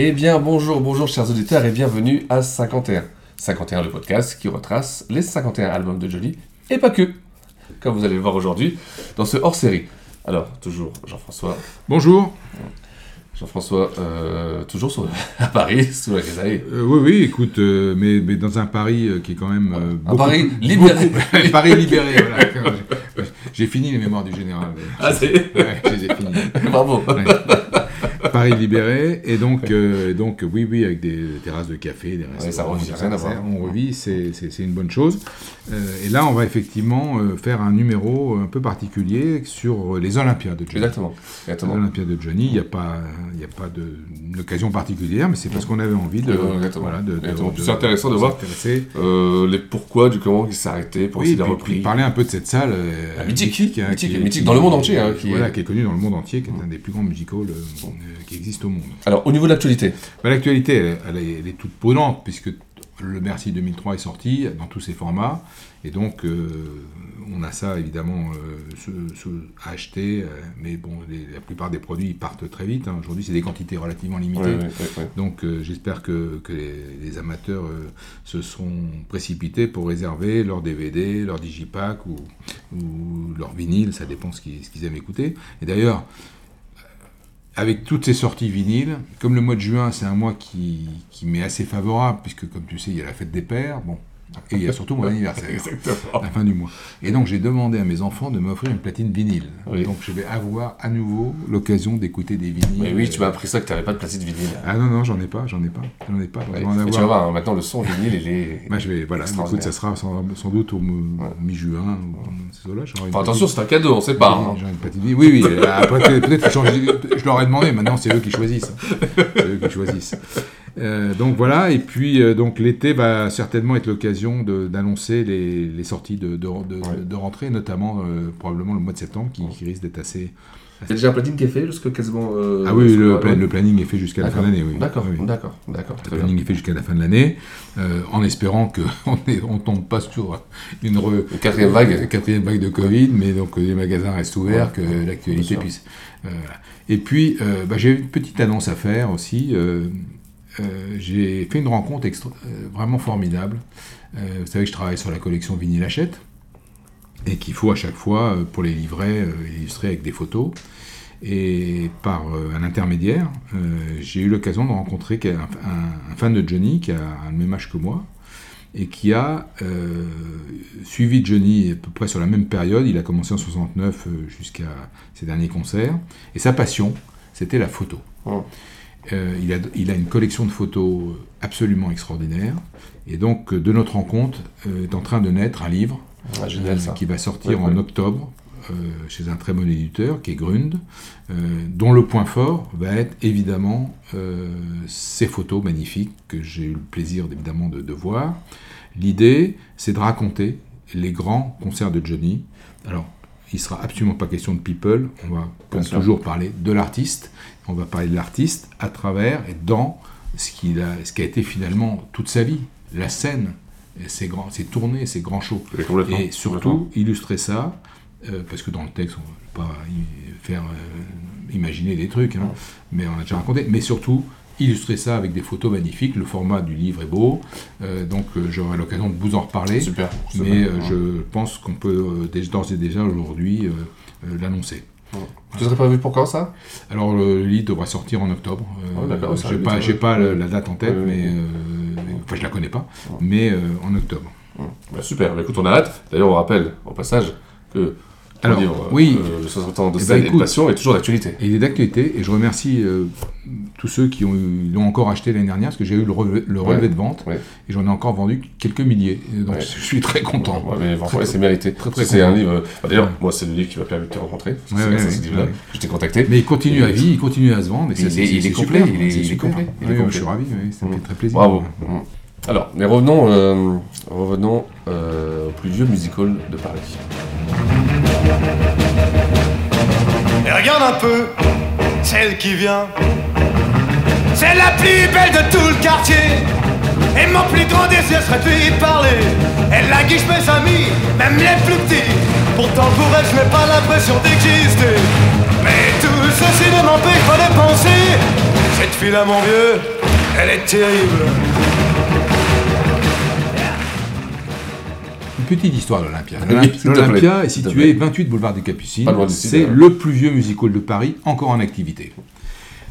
Eh bien, bonjour, bonjour chers auditeurs et bienvenue à 51. 51, le podcast qui retrace les 51 albums de Johnny, et pas que, comme vous allez le voir aujourd'hui, dans ce hors-série. Alors, toujours Jean-François. Bonjour. Jean-François, euh, toujours sur, à Paris, sous la grisaille. Euh, oui, oui, écoute, euh, mais, mais dans un Paris qui est quand même... un beaucoup Paris libéré. beaucoup- Paris libéré, voilà. J'ai fini les mémoires du général. Ah, c'est... Ouais, je les ai finis. Bravo. Ouais. Paris libéré, et donc, euh, donc oui, oui, avec des terrasses de café, des restaurants. ça revit, des rien à voir. concerts, On revit, c'est une bonne chose. Euh, et là, on va effectivement euh, faire un numéro un peu particulier sur les Olympiades de Johnny. Exactement. Les Exactement. Olympiades de Johnny, il n'y a pas, y a pas de- d'occasion particulière, mais c'est parce qu'on avait envie de, voilà, de, de- de- C'est intéressant de voir. Euh, les pourquoi du comment qui s'est arrêté, pour Oui, a puis, repris. parler un peu de cette salle mythique, hein, mythique, qui mythique qui- dans le monde entier, hein, qui voilà, est- qui est connu dans le monde entier, qui est un des plus grands musicals qui existe au monde. Alors, au niveau de l'actualité, Bah, L'actualité, elle, elle est, elle est toute prenante, puisque le Merci 2003 est sorti dans tous ses formats, et donc euh, on a ça évidemment euh, à acheter, euh, mais bon, les- la plupart des produits partent très vite. hein. Aujourd'hui, c'est des quantités relativement limitées. Ouais, ouais, ouais, ouais. Donc j'espère que, que les, les amateurs se sont précipités pour réserver leur DVD, leur digipack ou, ou leur vinyle, ça dépend ce qu'ils ce qu'ils aiment écouter. Et d'ailleurs, avec toutes ces sorties vinyles, comme le mois de juin c'est un mois qui, m'est assez favorable, puisque comme tu sais, il y a la fête des pères, bon, et il y a surtout mon anniversaire Exactement. la fin du mois. Et donc j'ai demandé à mes enfants de m'offrir une platine vinyle. Oui. Donc je vais avoir à nouveau l'occasion d'écouter des vinyles. Mais oui, tu m'as appris ça que tu n'avais pas de platine vinyle. Ah non, non, j'en ai pas, j'en ai pas, j'en ai pas. Ouais, en avoir. tu vas voir, hein, maintenant le son vinyle, il est. Bah, je vais, voilà, écoute, ça sera sans, sans doute au mi- mi-juin, ou Enfin, attention, c'est un cadeau, on sait pas. hein. une petite vie. Oui, oui, euh, après, peut- peut-être je leur ai demandé, maintenant c'est eux qui choisissent. C'est eux qui choisissent. Euh, donc voilà, et puis euh, donc l'été va certainement être l'occasion d'annoncer les, les sorties de, de, de, Ouais. de rentrée, notamment euh, probablement le mois de septembre, qui, qui risque d'être assez. Il y a déjà un platine qui est fait jusqu'à quasiment. euh, ah oui, le, ouais. pla- le planning est fait jusqu'à la fin de l'année. Oui. D'accord, Oui, d'accord, d'accord. Le bien. planning est fait jusqu'à la fin de l'année, euh, en espérant qu'on ne tombe pas sur une, re- Une quatrième vague. une quatrième vague de Covid, mais donc que les magasins restent ouverts, que l'actualité puisse. euh. Et puis, euh, bah, j'ai une petite annonce à faire aussi. Euh, j'ai fait une rencontre euh, vraiment formidable. Euh, vous savez que je travaille sur la collection Vinyle Hachette et qu'il faut à chaque fois, pour les livrets, illustrer avec des photos. Et par un intermédiaire, j'ai eu l'occasion de rencontrer un, fan de Johnny qui a le même âge que moi et qui a suivi Johnny à peu près sur la même période. Il a commencé en 69 euh, jusqu'à ses derniers concerts. Et sa passion, c'était la photo. Oh. Euh, il, a, il a une collection de photos absolument extraordinaire. Et donc, euh, de notre rencontre, euh, est en train de naître un livre Ah, génial euh, ça. qui va sortir Ouais, en ouais. octobre euh, chez un très bon éditeur qui est Grund, euh, dont le point fort va être évidemment euh, ces photos magnifiques que j'ai eu le plaisir évidemment de, de voir. L'idée, c'est de raconter les grands concerts de Johnny. Alors, il sera absolument pas question de people, on va comme toujours parler de l'artiste, on va parler de l'artiste à travers et dans ce qu'il a, ce qui a été finalement toute sa vie, la scène, et ses grands, ses tournées, ses grands shows. Et surtout, illustrer ça, euh, parce que dans le texte, on ne va pas faire euh, imaginer des trucs, hein, mais on a déjà raconté, mais surtout, illustrer ça avec des photos magnifiques, le format du livre est beau, euh, donc euh, j'aurai l'occasion de vous en reparler, Super. mais euh, je pense qu'on peut d'ores et déjà aujourd'hui euh, euh, l'annoncer. Tu serais prévu pour quand ça? Alors le livre devrait sortir en octobre. Euh, Oh, j'ai pas, j'ai la date en tête, ouais, mais euh, enfin je la connais pas, mais euh, en octobre. Bah, Super, Bah, écoute, on a hâte. D'ailleurs, on rappelle au passage que Alors, livre, oui. euh, le 60 ans de scène écoute. passion est toujours d'actualité. Il est d'actualité, et je remercie euh, tous ceux qui l'ont encore acheté l'année dernière, parce que j'ai eu le relevé, le relevé Ouais. de vente, Ouais. et j'en ai encore vendu quelques milliers. Donc Ouais. je suis très content. Mais c'est mérité. très, très c'est un livre. bah, D'ailleurs, moi, c'est le livre qui m'a permis de te rencontrer. je t'ai contacté. Mais il continue à vie, il continue à se vendre, et Il c'est est- complet, il est- super. complet. Je suis ravi, ça me fait très plaisir. Bravo. Alors, mais revenons, euh, revenons euh, au plus vieux musical de Paris. Et regarde un peu, celle qui vient. C'est la plus belle de tout le quartier. Et mon plus grand désir serait de lui parler. Elle la guiche mes amis, même les plus petits. Pourtant pour elle, je n'ai pas l'impression d'exister. Mais tout ceci ne m'empêche pas de penser. Cette fille-là, mon vieux, elle est terrible. Petite histoire de l'Olympia. Plaît, L'Olympia est situé plaît. 28 boulevard des Capucines. C'est le plus vieux musical de Paris encore en activité.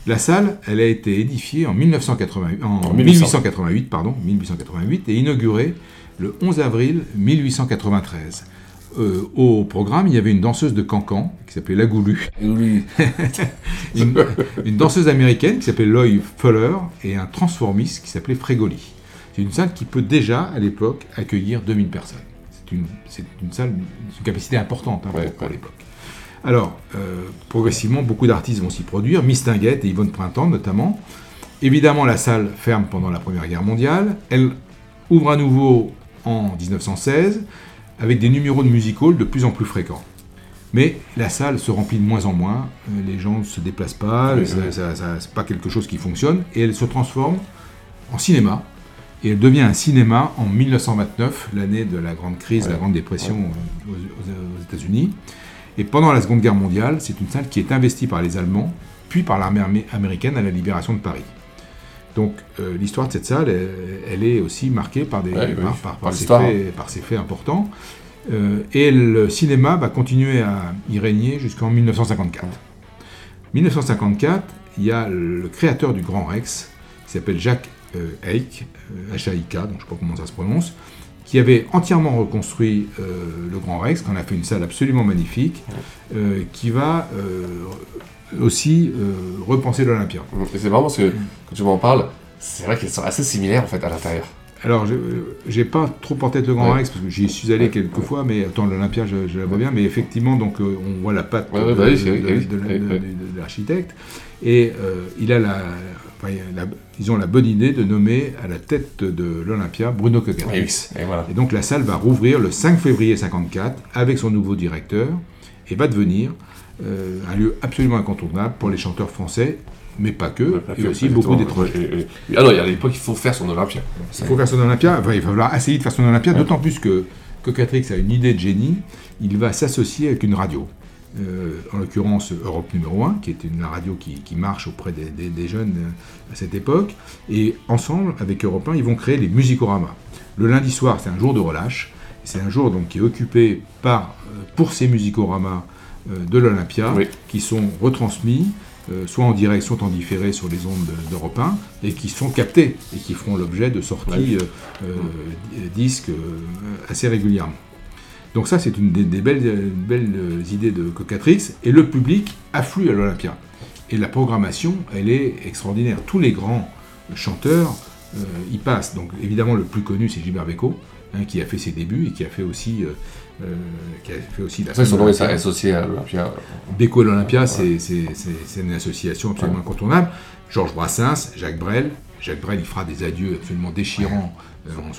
La salle, elle a été édifiée en, 1988, en En 1888, pardon, 1888 et inaugurée le 11 avril 1893. Euh, au programme, il y avait une danseuse de cancan qui s'appelait La Goulue, Oui. une, une danseuse américaine qui s'appelait Loy Fuller et un transformiste qui s'appelait Frégoli. C'est une salle qui peut déjà, à l'époque, accueillir 2000 personnes. C'est une, une salle, une capacité importante hein, pour, Ouais, pour ouais. l'époque. Alors, euh, progressivement, beaucoup d'artistes vont s'y produire, Miss Tinguette et Yvonne Printemps notamment. Évidemment, la salle ferme pendant la Première Guerre mondiale. Elle ouvre à nouveau en 1916 avec des numéros de music hall de plus en plus fréquents. Mais la salle se remplit de moins en moins, euh, les gens ne se déplacent pas, Oui, oui. c'est pas quelque chose qui fonctionne, et elle se transforme en cinéma. Et elle devient un cinéma en 1929, l'année de la grande crise, Ouais. la grande dépression aux, États-Unis. Et pendant la Seconde Guerre mondiale, c'est une salle qui est investie par les Allemands, puis par l'armée amé- américaine à la libération de Paris. Donc euh, l'histoire de cette salle, elle, elle est aussi marquée par, des, Ouais, par, par- par par ces l'histoire. faits, par ces faits importants. Euh, et le cinéma va continuer à y régner jusqu'en 1954. 1954, il y a le créateur du Grand Rex, qui s'appelle Jacques euh, Haïk, euh, H-A-I-K, donc je ne sais pas comment ça se prononce, qui avait entièrement reconstruit euh, le Grand Rex, qu'on a fait une salle absolument magnifique, euh, qui va euh, aussi euh, repenser l'Olympia. C'est marrant parce que quand tu m'en parles, c'est vrai qu'elles sont assez similaires en fait à l'intérieur. Alors, je j'ai pas trop en tête le Grand Ouais. Rex parce que j'y suis allé Ouais. quelques fois, mais attends, l'Olympia, je, je la vois bien, mais effectivement, donc euh, on voit la patte de, l'architecte, et euh, il a la- ils ont la bonne idée de nommer à la tête de l'Olympia Bruno Cocatrix. Et voilà. Et donc la salle va rouvrir le 5 février 54 avec son nouveau directeur et va devenir euh, un lieu absolument incontournable pour les chanteurs français, mais pas que, et aussi beaucoup d'étrangers. Ah non, il y a l'époque, il faut faire son Olympia. Il faut faire son Olympia, enfin, il va falloir essayer de faire son Olympia, d'autant plus que Cocatrix a une idée de génie, il va s'associer avec une radio. Euh, en l'occurrence Europe numéro 1, qui est une la radio qui, qui marche auprès des, des- des jeunes euh, à cette époque, et ensemble, avec Europe 1, ils vont créer les Musicoramas. Le lundi soir, c'est un jour de relâche, c'est un jour donc, qui est occupé par, euh, pour ces Musicoramas euh, de l'Olympia, Oui. qui sont retransmis, euh, soit en direct, soit en différé sur les ondes de- d'Europe 1, et qui sont captés, et qui feront l'objet de sorties disques assez régulièrement. Donc ça, c'est une des, des belles, euh, belles euh, idées de Cocatrix, et le public afflue à l'Olympia. Et la programmation, elle est extraordinaire. Tous les grands chanteurs euh, y passent. Donc évidemment, le plus connu, c'est Gilbert Bécaud, hein, qui a fait ses débuts et qui a fait aussi, euh, euh, qui a fait aussi la que son nom est associé à l'Olympia. Béco et l'Olympia, c'est- une association absolument Ouais. incontournable. Georges Brassens, Jacques Brel. Jacques Brel, il fera des adieux absolument déchirants en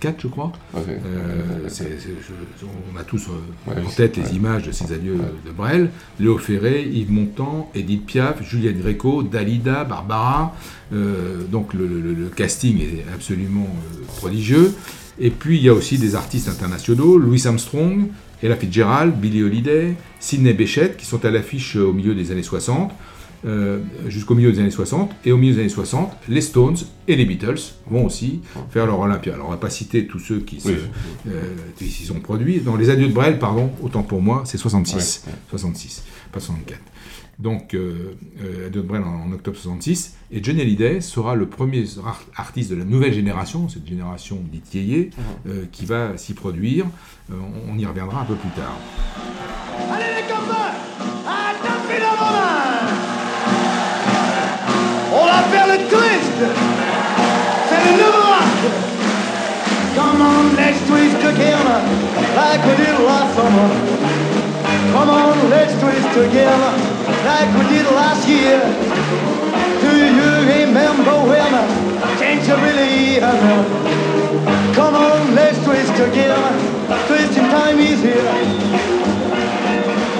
64, je crois. Euh, je- on a tous euh, Ouais, en tête les ouais. images de ces adieux de Brel. Léo Ferré, Yves Montand, Edith Piaf, Juliette Gréco, Dalida, Barbara. Euh, donc le, le- le casting est absolument prodigieux. Et puis il y a aussi des artistes internationaux, Louis Armstrong, Ella Fitzgerald, Billie Holiday, Sidney Bechet, qui sont à l'affiche au milieu des années 60. Euh, jusqu'au milieu des années 60. Et au milieu des années 60, les Stones et les Beatles vont aussi faire leur Olympia. Alors on va pas citer tous ceux qui Oui. euh, s'y sont produits. Dans les adieux de Brel, pardon, autant pour moi, c'est 66. 66, pas 64. Donc, euh, euh, Adieu de Brel en, en octobre 66. Et Johnny Hallyday sera le premier ar- artiste de la nouvelle génération, cette génération dite yéyé, euh, qui va s'y produire. Euh, on, y reviendra un peu plus tard. Allez les copains, à dans C'est le nouveau rock. Come on, let's twist together like we did last summer. Come on, let's twist together like we did last year. Do you remember when change really happened? Come on, let's twist together. Twisting time is here.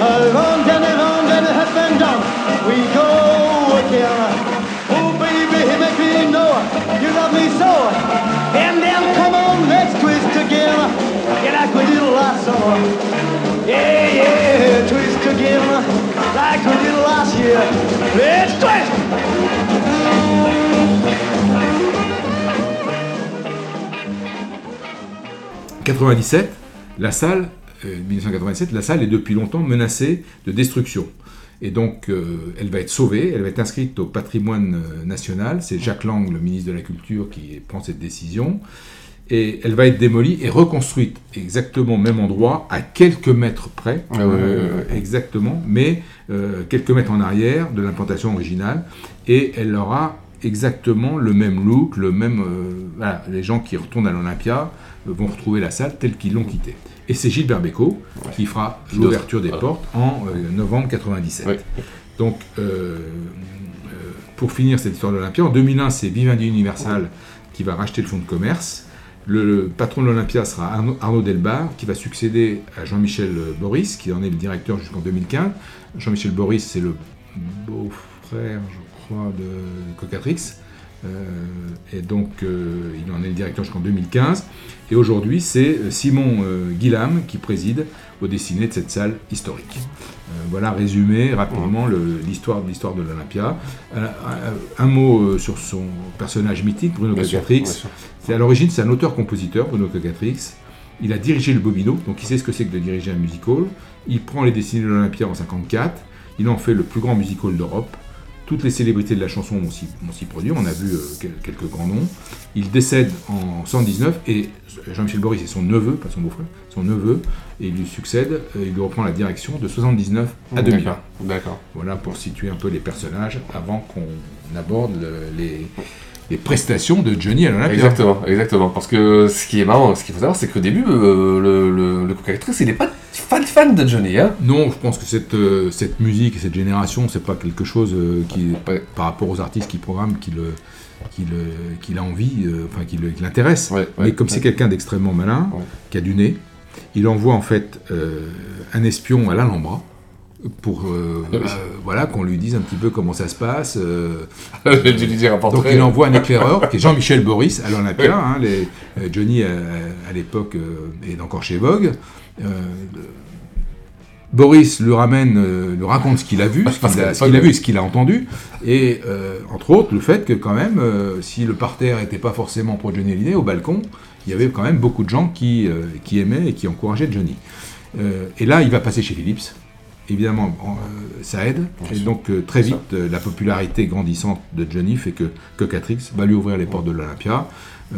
Around and around and up and down we go again. You love me so. And then come on, let's twist together. Yeah, like we did last summer. Yeah, yeah, twist together like we did last year. Let's twist. 97, la salle, euh, 1997, la salle est depuis longtemps menacée de destruction. Et donc, euh, elle va être sauvée, elle va être inscrite au patrimoine euh, national. C'est Jacques Lang, le ministre de la Culture, qui prend cette décision. Et elle va être démolie et reconstruite exactement au même endroit, à quelques mètres près, Ah euh, ouais, ouais. exactement, mais euh, quelques mètres en arrière de l'implantation originale. Et elle aura exactement le même look, le même. voilà, les gens qui retournent à l'Olympia vont retrouver la salle telle qu'ils l'ont quittée. Et c'est Gilbert Bécaud qui fera l'ouverture des voilà. portes en euh, novembre 97. Ouais. Donc, euh, euh, pour finir cette histoire de l'Olympia, en 2001, c'est Vivendi Universal qui va racheter le fonds de commerce. Le, le patron de l'Olympia sera Arnaud, Arnaud Delbar, qui va succéder à Jean-Michel Boris, qui en est le directeur jusqu'en 2015. Jean-Michel Boris, c'est le beau-frère, je crois, de Cocatrix. Euh, et donc, euh, il en est le directeur jusqu'en 2015. Et aujourd'hui, c'est euh, Simon Guillam qui préside au dessiné de cette salle historique. Voilà, résumé rapidement l'histoire l'histoire de l'Olympia. Un, mot sur son personnage mythique, Bruno Cocatrix. C'est à l'origine, c'est un auteur-compositeur, Bruno Cocatrix. Il a dirigé le Bobino, donc il sait ce que c'est que de diriger un musical. Il prend les destinées de l'Olympia en 54. Il en fait le plus grand musical d'Europe. Toutes les célébrités de la chanson vont s'y produire. On a vu euh, quel- quelques grands noms. Il décède en 119 et Jean-Michel Boris est son neveu, pas son beau-frère, son neveu, et il lui succède. euh, Il lui reprend la direction de 79 à 2000. D'accord. Voilà pour situer un peu les personnages avant qu'on aborde le- les, les prestations de Johnny à l'Olympia. Exactement, exactement. Parce que ce qui est marrant, ce qu'il faut savoir, c'est qu'au début, euh, le, le, le Cocatrice, il n'est pas fan fan de Johnny. Hein. Non, je pense que cette, euh, cette musique et cette génération, c'est pas quelque chose euh, qui, par rapport aux artistes qui programment, qui le, qui le, qu'il a envie, euh, enfin qui le- qui l'intéresse. Ouais, ouais, Mais comme c'est quelqu'un d'extrêmement malin, qui a du nez, il envoie en fait un espion à l'Alhambra pour euh, Oui. euh, voilà qu'on lui dise un petit peu comment ça se passe. euh, donc il envoie un éclaireur qui est Jean-Michel Boris à l'Olympia. hein, les- euh, Johnny à l'époque est encore chez Vogue. Euh, Boris lui ramène, euh, lui raconte ce qu'il a vu, ce qu'il a, vu et ce qu'il a entendu, et euh, entre autres le fait que quand même, euh, si le parterre n'était pas forcément pour Johnny Hallyday, au balcon, il y avait quand même beaucoup de gens qui, euh, qui aimaient et qui encourageaient Johnny. Et là, il va passer chez Philips. Évidemment, en- ça aide. Et donc, très vite, la popularité grandissante de Johnny fait que Cocatrix va lui ouvrir les portes de l'Olympia. Euh,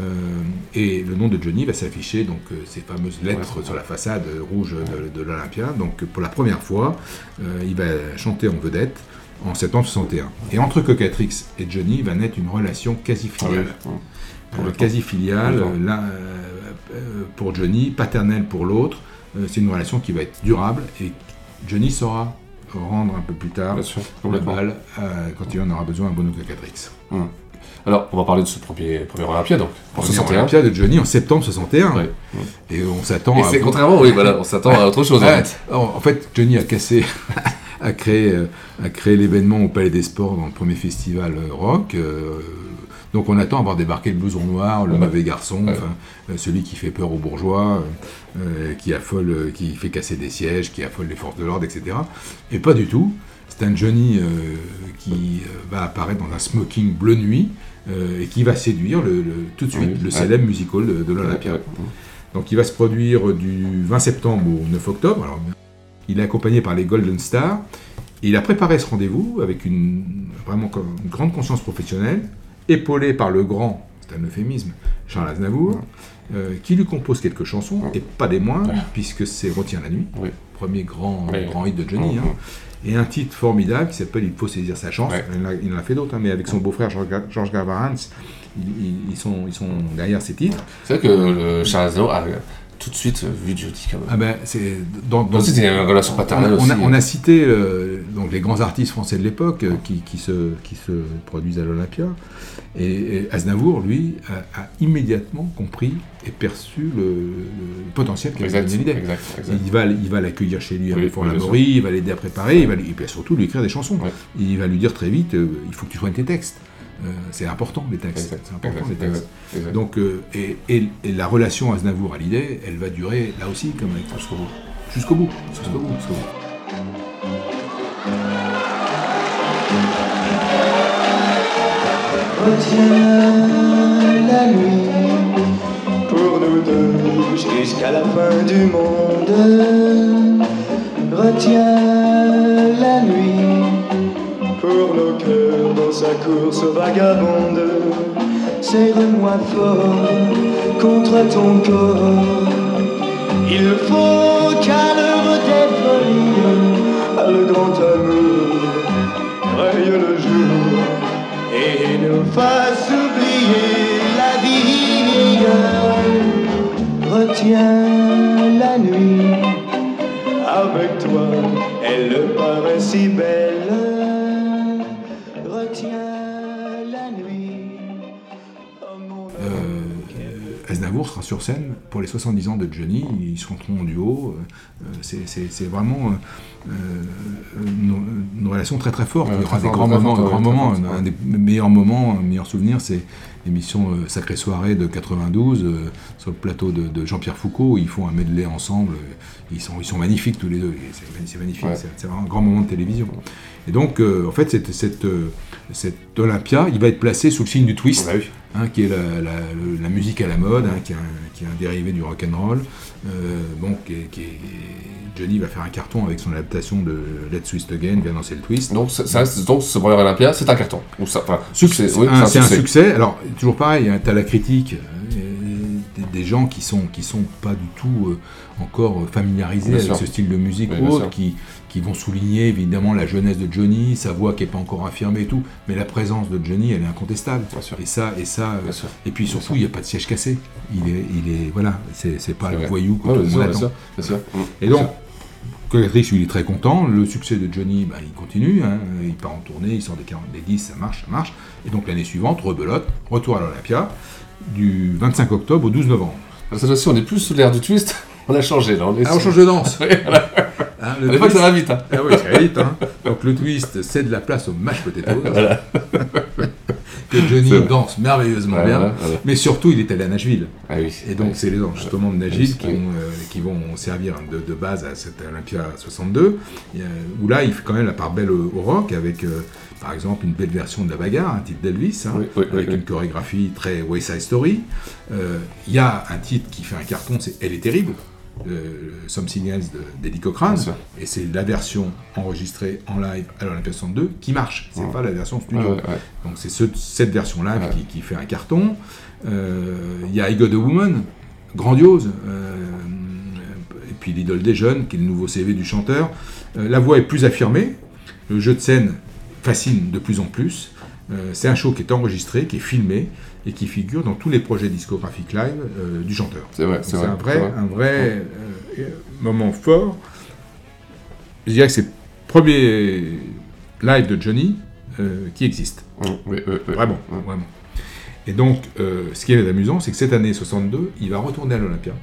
et le nom de Johnny va s'afficher, donc euh, ces fameuses lettres Ouais. sur la façade rouge de, de l'Olympia. Donc, pour la première fois, euh, il va chanter en vedette en septembre 61. Et entre Cocatrix et Johnny va naître une relation quasi Ah oui. filiale. Pour Euh, quasi filiale, Pour l'un, euh, Johnny, paternelle pour l'autre. Euh, c'est une relation qui va être durable et Johnny saura rendre un peu plus tard sûr, la complètement. balle euh, quand il en aura besoin à Bono Cocatrix. Hum. Alors, on va parler de ce premier, premier Olympia, donc, en Premier 61. Olympia de Johnny en septembre 61. Ouais. Et on s'attend Et à. c'est contrairement, oui, voilà, on s'attend à autre chose. Ouais, fait. en fait, Johnny a cassé, a créé, euh, a créé l'événement au Palais des Sports dans le premier festival euh, rock. euh, donc on attend à voir débarquer le blouson noir, le Ouais. mauvais garçon, celui qui fait peur aux bourgeois, qui affole, qui fait casser des sièges, qui affole les forces de l'ordre, etc. Et pas du tout. c'est un Johnny qui va apparaître dans un smoking bleu nuit et qui va séduire le, le- tout de suite Oui, le célèbre musical de, de l'Olympia. Donc il va se produire du 20 septembre au 9 octobre. Alors, il est accompagné par les Golden Stars. Et il a préparé ce rendez-vous avec une, vraiment une grande conscience professionnelle, épaulé par le grand, c'est un euphémisme, Charles Aznavour, euh, qui lui compose quelques chansons, et pas des moindres, puisque c'est Retiens la nuit, premier grand, grand hit de Johnny. Hein. Et un titre formidable qui s'appelle Il faut saisir sa chance. Ouais. Il, en a, fait d'autres, hein, mais avec son beau-frère Georges Ga- Georges Gavarans, ils, sont, ils sont derrière ces titres. C'est vrai que le Charles Aznavour a tout de suite vu Jody même. Ah ben, c'est dans, une relation paternelle on, on aussi. a, on a cité euh, donc les grands artistes français de l'époque euh, qui, qui se, qui se produisent à l'Olympia. Et, et Aznavour, lui, a, a immédiatement compris et perçu le, le potentiel qu'avait Exact, exact, exact. Il va, il va l'accueillir chez lui à Oui, il va l'aider à préparer, il va lui- et puis surtout lui écrire des chansons. Ouais. Il va lui dire très vite, euh, il faut que tu soignes tes textes. C'est important les textes. Exact, C'est important exact, les textes. exact. Donc, euh, et, et- et la relation Aznavour-Hallyday, elle va durer là aussi comme avec Jusqu'au bout. jusqu'au bout. Jusqu'au bout. Jusqu'au bout. Retiens la nuit pour nous deux jusqu'à la fin du monde. Retiens sa course vagabonde. Serre-moi fort contre ton corps. Il faut qu'à l'heure des folies, le grand amour, raye le jour et nous fasse oublier la vie. Retiens sur scène pour les 70 ans de Johnny, ils chanteront en duo. euh, c'est- vraiment euh, une, une relation très très forte. Ouais, Il y aura très des grands moments, grands Un des meilleurs moments, un meilleur souvenir, c'est l'émission euh, Sacrée Soirée de 92 euh, sur le plateau de, de Jean-Pierre Foucault. Ils font un medley ensemble. Ils sont, ils sont magnifiques tous les deux. C'est magnifique. Ouais. C'est un grand moment de télévision. Et donc, euh, en fait, cette, cette, euh, cet Olympia, il va être placé sous le signe du twist, Bah oui. Hein, qui est la, la- le- la musique à la mode, hein, qui, est un, qui est un dérivé du rock and roll. Euh, bon, qui est- qui est- Johnny va faire un carton avec son adaptation de Let's Twist Again, vient danser le twist. Donc, ça, ce premier Olympia, c'est un carton. Ou ça, enfin, Succès, c'est oui, un- c'est un, succès. Alors, toujours pareil, tu as la critique, euh, des, gens qui sont, qui sont pas du tout euh, encore familiarisés avec ce style de musique Oui, ou autre, qui, qui vont souligner évidemment la jeunesse de Johnny, sa voix qui n'est pas encore affirmée et tout, mais la présence de Johnny, elle est incontestable. Et ça, et ça, euh, et puis surtout, il n'y a pas de siège cassé. Il est, il est, voilà, c'est pas le vrai. voyou que Ouais, tout le monde attend. Et donc, lui, il est très content. Le succès de Johnny, bah, il continue. hein. Il part en tournée, il sort des, 40, des 10, ça marche, ça marche. Et donc, l'année suivante, rebelote, retour à l'Olympia, du 25 octobre au 12 novembre. Alors, Cette fois-ci, on est plus sous l'air du twist. On a changé là. On, est Ah, on change de danse. Hein, À l'époque, ça va vite. Hein. Ah oui, ça va vite. hein. Donc, le twist cède la place au mash potato. Voilà. que Johnny danse merveilleusement Ouais, bien. Mais surtout, il est allé à Nashville. Ah oui. Et donc, Oui. c'est les enregistrements de Nashville qui, Oui. vont, euh, qui vont servir de, de base à cette Olympia 62, Il y a- où là, il fait quand même la part belle au, au rock, avec, euh, par exemple, une belle version de la bagarre, un titre d'Elvis, hein, avec une chorégraphie très West Side Story. Euh, Il y a un titre qui fait un carton, c'est Elle est terrible. Euh, Something Else de- d'Eddie Cochrane, et c'est la version enregistrée en live à l'Olympia 62 qui marche, c'est Ouais. pas la version studio. ouais, ouais. Donc c'est ce- cette version live Ouais. qui, qui fait un carton. Euh, Il y a I Got a Woman, grandiose. euh, et puis l'idole des jeunes, qui est le nouveau CV du chanteur. Euh, la voix est plus affirmée. Le jeu de scène fascine de plus en plus. C'est un show qui est enregistré, qui est filmé et qui figure dans tous les projets discographiques live euh, du chanteur. C'est vrai, c'est C'est vrai, un vrai, c'est vrai. un vrai euh, moment fort. Je dirais que c'est le premier live de Johnny euh, qui existe. Mm, oui, oui, oui. Vraiment, Mm. vraiment. Et donc, ce qui est amusant, c'est que cette année 62, il va retourner à l'Olympia.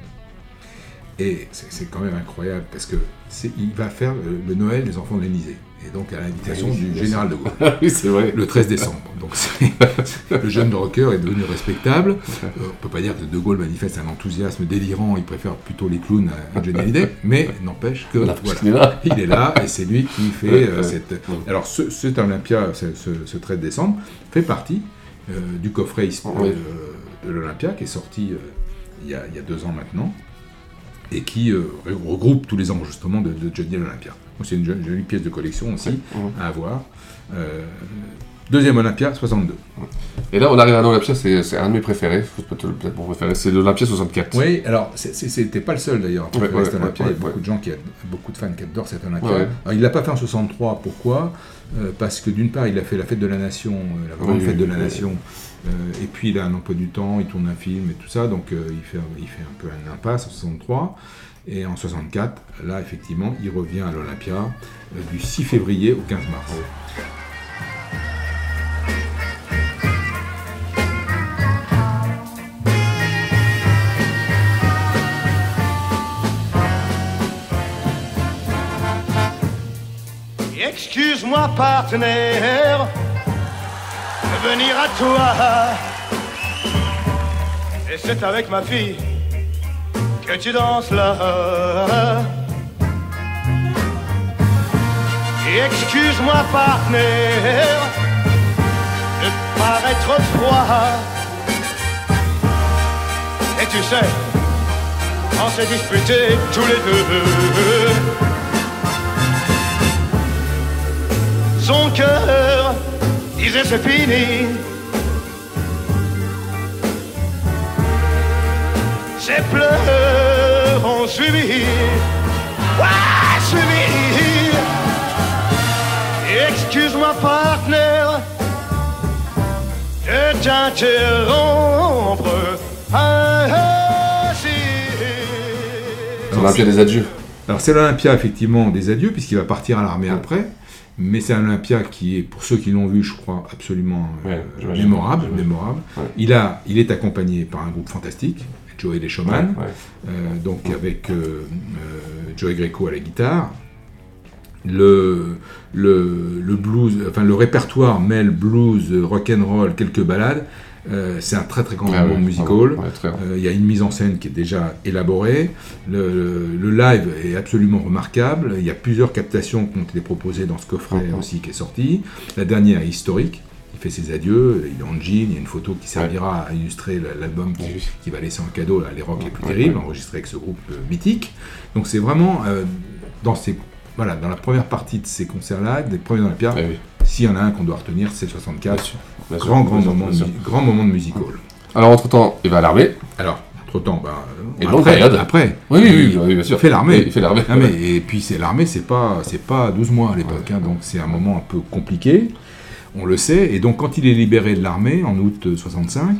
Et c'est quand même incroyable parce que il va faire le, le Noël des enfants de l'Élysée. Et donc à l'invitation Oui, du général de. Gaulle. Oui, c'est vrai. Le 13 décembre. Donc le jeune rocker est devenu respectable. Euh, on peut pas dire que de Gaulle manifeste un enthousiasme délirant, il préfère plutôt les clowns à, Johnny Hallyday, mais n'empêche que Voilà, voilà, il est là. il est là et c'est lui qui fait euh, cette. Alors ce, cet Olympia, ce, ce- ce 13 décembre, fait partie euh, du coffret euh, de l'Olympia qui est sorti il, y a, il y a deux ans maintenant et qui regroupe tous les enregistrements de, de Johnny à l'Olympia. Donc c'est une jolie, jolie pièce de collection aussi à avoir. Euh, deuxième Olympia, 62. Et là, on arrive à l'Olympia, c'est c'est un de mes préférés. Faut Peut-être peut-être mon préféré, c'est l'Olympia 64. Oui, alors c'était pas le seul d'ailleurs. Ouais, ouais, Olympia. il y a beaucoup de gens qui, a- beaucoup de fans qui adorent cet Olympia. Alors, il l'a pas fait en 63. Pourquoi? Euh, Parce que d'une part, il a fait la fête de la nation, euh, la grande Oui, fête de la oui. nation. euh, et puis il a un emploi du temps, il tourne un film et tout ça, donc il, fait, il fait un peu un impasse en 63. Et en 64, là effectivement, il revient à l'Olympia euh, du 6 février au 15 mars. Excuse-moi, partenaire, de venir à toi. Et c'est avec ma fille que tu danses là. Et excuse-moi, partenaire, de paraître froid. Et tu sais, on s'est disputés tous les deux. Son cœur disait c'est fini. Ses pleurs ont suivi. Ouais, suivi. Et Excuse-moi, partenaire, de t'interrompre ainsi. C'est l'Olympia des adieux. Alors c'est l'Olympia effectivement des adieux puisqu'il va partir à l'armée après, mais c'est un Olympia qui est pour ceux qui l'ont vu je crois absolument euh, Ouais, mémorable, J'imagine. mémorable. Ouais. Il a, il est accompagné par un groupe fantastique, Joey Ouais, ouais. euh, donc avec euh, euh, Joey Greco à la guitare. Le, le, le blues, enfin le répertoire mêle blues, rock and roll, quelques ballades. Euh, c'est un très très grand Ah ouais, musical. Euh, Il y a une mise en scène qui est déjà élaborée. Le, live est absolument remarquable. Il y a plusieurs captations qui ont été proposées dans ce coffret aussi qui est sorti. La dernière est historique. Il fait ses adieux. Il est en jean. Il y a une photo qui servira à illustrer la- l'album qui, va laisser en cadeau là, les rocks les plus Ouais, terribles, ouais. enregistré avec ce groupe euh, mythique. Donc c'est vraiment euh, dans ces voilà, dans la première partie de ces concerts-là, des premiers Olympia, Ouais, oui. s'il y en a un qu'on doit retenir, c'est le 64. Bien sûr, bien sûr, grand, grand, moment, de mu- grand moment de musical. Alors, entre-temps, il va à l'armée. Alors, entre-temps, bah, Et euh, après, période. après, Oui, oui, oui, il, oui, bien sûr. il fait l'armée. Il fait l'armée. Ah, mais- et puis c'est l'armée, c'est pas, c'est pas 12 mois à l'époque, hein, donc c'est un moment un peu compliqué. On le sait. Et donc quand il est libéré de l'armée en août euh, 65,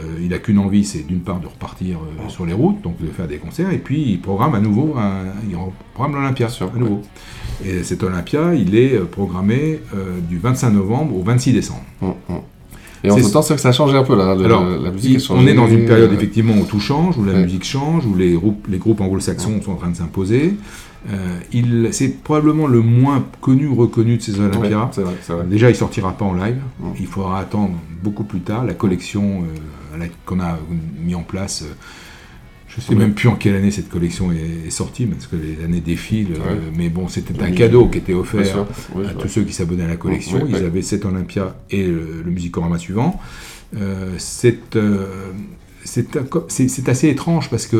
euh, il a qu'une envie, c'est d'une part de repartir euh, sur les routes, donc de faire des concerts, et puis il programme à nouveau, un- il programme l'Olympia à nouveau. Et cet Olympia, il est euh, programmé euh, du 25 novembre au 26 décembre. Hum, hum. Et entre-temps, c'est vrai que ça a changé un peu, là. le- Alors, la musique il- a changé. on est dans une période euh, effectivement où tout change, où la Ouais. musique change, où les groupes, les groupes anglo-saxons sont en train de s'imposer. Euh, c'est probablement le moins connu ou reconnu de ces Olympias. Ouais. Déjà, il sortira pas en live. Il faudra attendre beaucoup plus tard. La collection euh, qu'on a mis en place. euh, je sais même plus en quelle année cette collection est, est sortie, parce que les années défilent. euh, Ouais. mais bon, c'était un cadeau qui était offert sûr. Oui, à tous ceux qui s'abonnaient à la collection. Ils avaient cet Olympia et le, le Musicorama suivant. C'est, assez étrange parce que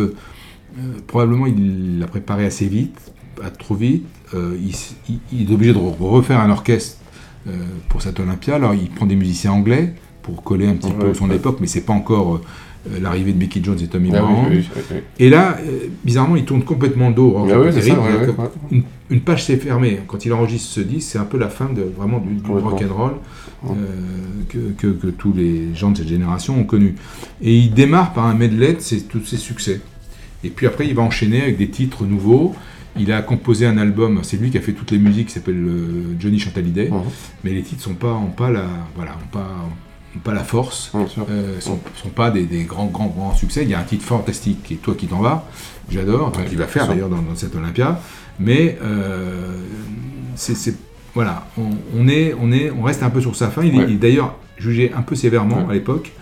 euh, probablement il l'a préparé assez vite, pas trop vite. Euh, il, s- il- il est obligé de re- refaire un orchestre euh, pour cet Olympia. Alors il prend des musiciens anglais pour coller un petit peu Ouais, à son ouais. époque, mais c'est pas encore euh, l'arrivée de Mickey Jones et Tommy Ah oui, Moran. oui, oui, oui. Et là, bizarrement, il tourne complètement dos. au rock Ah Une, une page s'est fermée. Quand il enregistre ce disque, c'est un peu la fin de, vraiment du, du rock and roll que, que- que tous les gens de cette génération ont connu. Et il démarre par un medley de ses- tous ses succès. Et puis après, il va enchaîner avec des titres nouveaux. Il a composé un album, c'est lui qui a fait toutes les musiques, qui s'appelle euh, Johnny Chantalidé. Mhm. Mais les titres sont pas, ont pas la, voilà, ont pas, ont pas la force, sûr. euh, sont, sont pas des, des grands, grands, grands succès. Il y a un titre fantastique qui est Toi qui t'en vas, j'adore, Ouais, qu'il va faire d'ailleurs dans, dans cet Olympia. Mais euh, c'est voilà, on, on est, on, est, on reste un peu sur sa fin. Il est, Ouais. il est d'ailleurs jugé un peu sévèrement Ouais. à l'époque.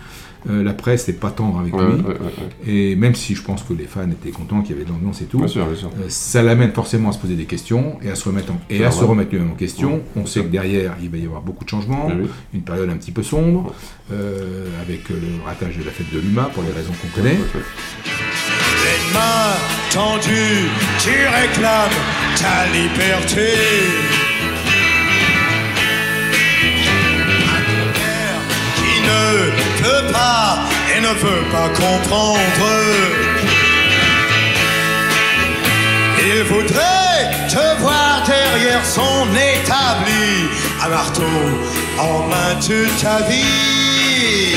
Euh, la presse n'est pas tendre avec Ouais, lui. ouais, ouais, ouais. Et même si je pense que les fans étaient contents qu'il y avait de l'ambiance et tout, Bien sûr, bien sûr. euh, ça l'amène forcément à se poser des questions et à se remettre, en- et à se remettre lui-même en question. Ouais, On sait que derrière, il va y avoir beaucoup de changements, Oui, une période un petit peu sombre, euh, avec le ratage de la fête de l'UMA pour les raisons qu'on connaît. Les mains tendues, tu réclames ta liberté. Pas et ne veut pas comprendre. Il voudrait te voir derrière son établi, un marteau en main toute ta vie.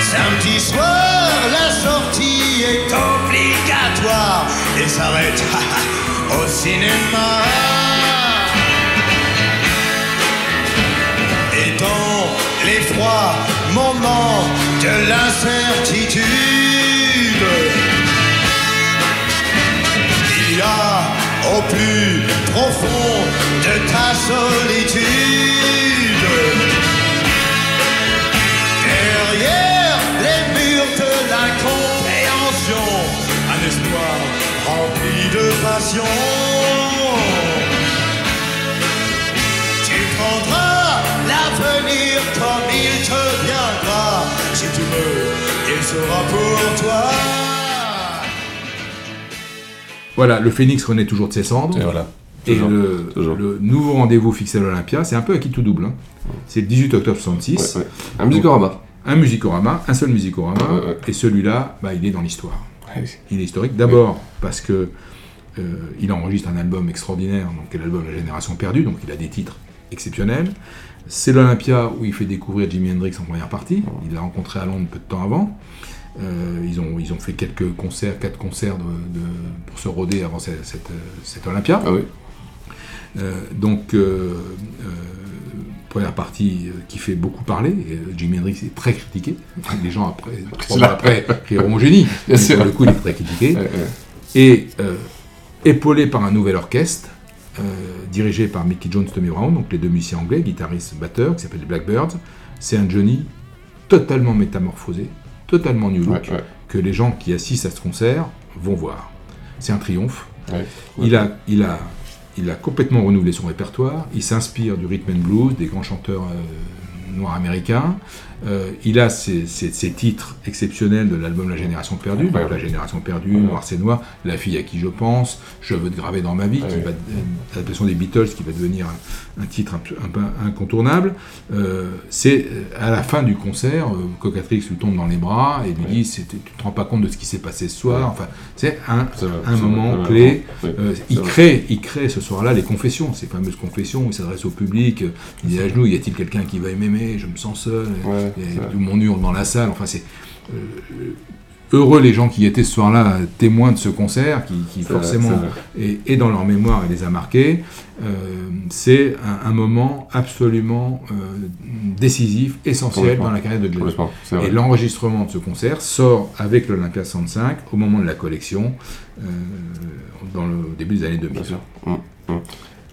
Samedi soir, la sortie est obligatoire et s'arrête au cinéma. Moments de l'incertitude, il y a au plus profond de ta solitude. Derrière les murs de l'incompréhension, un espoir rempli de passion. Pour toi. Voilà, le Phénix renaît toujours de ses cendres. Et voilà. Et Toujours, le, toujours. le nouveau rendez-vous fixé à l'Olympia, c'est un peu à qui tout double. hein. C'est le 18 octobre 66. Ouais, ouais. Un musicorama. Un musicorama, un seul musicorama. Ouais. Et celui-là, bah, il est dans l'histoire. Il est historique d'abord parce que euh, il enregistre un album extraordinaire, donc qui est l'album La Génération Perdue, donc il a des titres exceptionnels. C'est l'Olympia où il fait découvrir Jimi Hendrix en première partie. Il l'a rencontré à Londres peu de temps avant. Euh, ils, ont, ils ont fait quelques concerts, quatre concerts de, de- pour se roder avant cette, cette, cette Olympia. Ah oui. Euh, donc, euh, première partie qui fait beaucoup parler. Jimi Hendrix est très critiqué. Les gens après, trois mois après, génie. Pour le coup, il est très critiqué. Et épaulé par un nouvel orchestre, dirigé par Mickey Jones, Tommy Brown, donc les deux musiciens anglais, guitaristes, batteurs, qui s'appelle les Blackbirds. C'est un Johnny totalement métamorphosé, totalement new look, que les gens qui assistent à ce concert vont voir. C'est un triomphe. Il a, il, a, il a complètement renouvelé son répertoire. Il s'inspire du rhythm and blues, des grands chanteurs euh, noirs américains. Euh, il a ses, ses- ses titres exceptionnels de l'album La Génération Perdue. Donc. La Génération Perdue, Noir c'est Noir, La fille à qui je pense, Je veux te graver dans ma vie, qui va, l'adaptation des Beatles, qui va devenir un, un titre un, incontournable. Euh, c'est euh, à la fin du concert, Cocatrix lui tombe dans les bras et lui dit Tu te rends pas compte de ce qui s'est passé ce soir. Enfin, c'est un, un moment vrai, clé. ouais, Euh, il, crée, il crée ce soir-là les confessions, ces fameuses confessions où il s'adresse au public. Il dit à genoux Y a-t-il quelqu'un qui va m'aimer? Je me sens seul. Et. Tout le monde hurle dans la salle. Enfin, c'est. euh, heureux les gens qui étaient ce soir-là témoins de ce concert, qui, qui C'est vrai, forcément est, est dans leur mémoire et les a marqués. Euh, c'est un, un moment absolument euh, décisif, essentiel dans la carrière de vrai. Et l'enregistrement de ce concert sort avec l'Olympia 65 au moment de la collection, euh, dans le début des années 2000. Bien sûr. Hum, hum.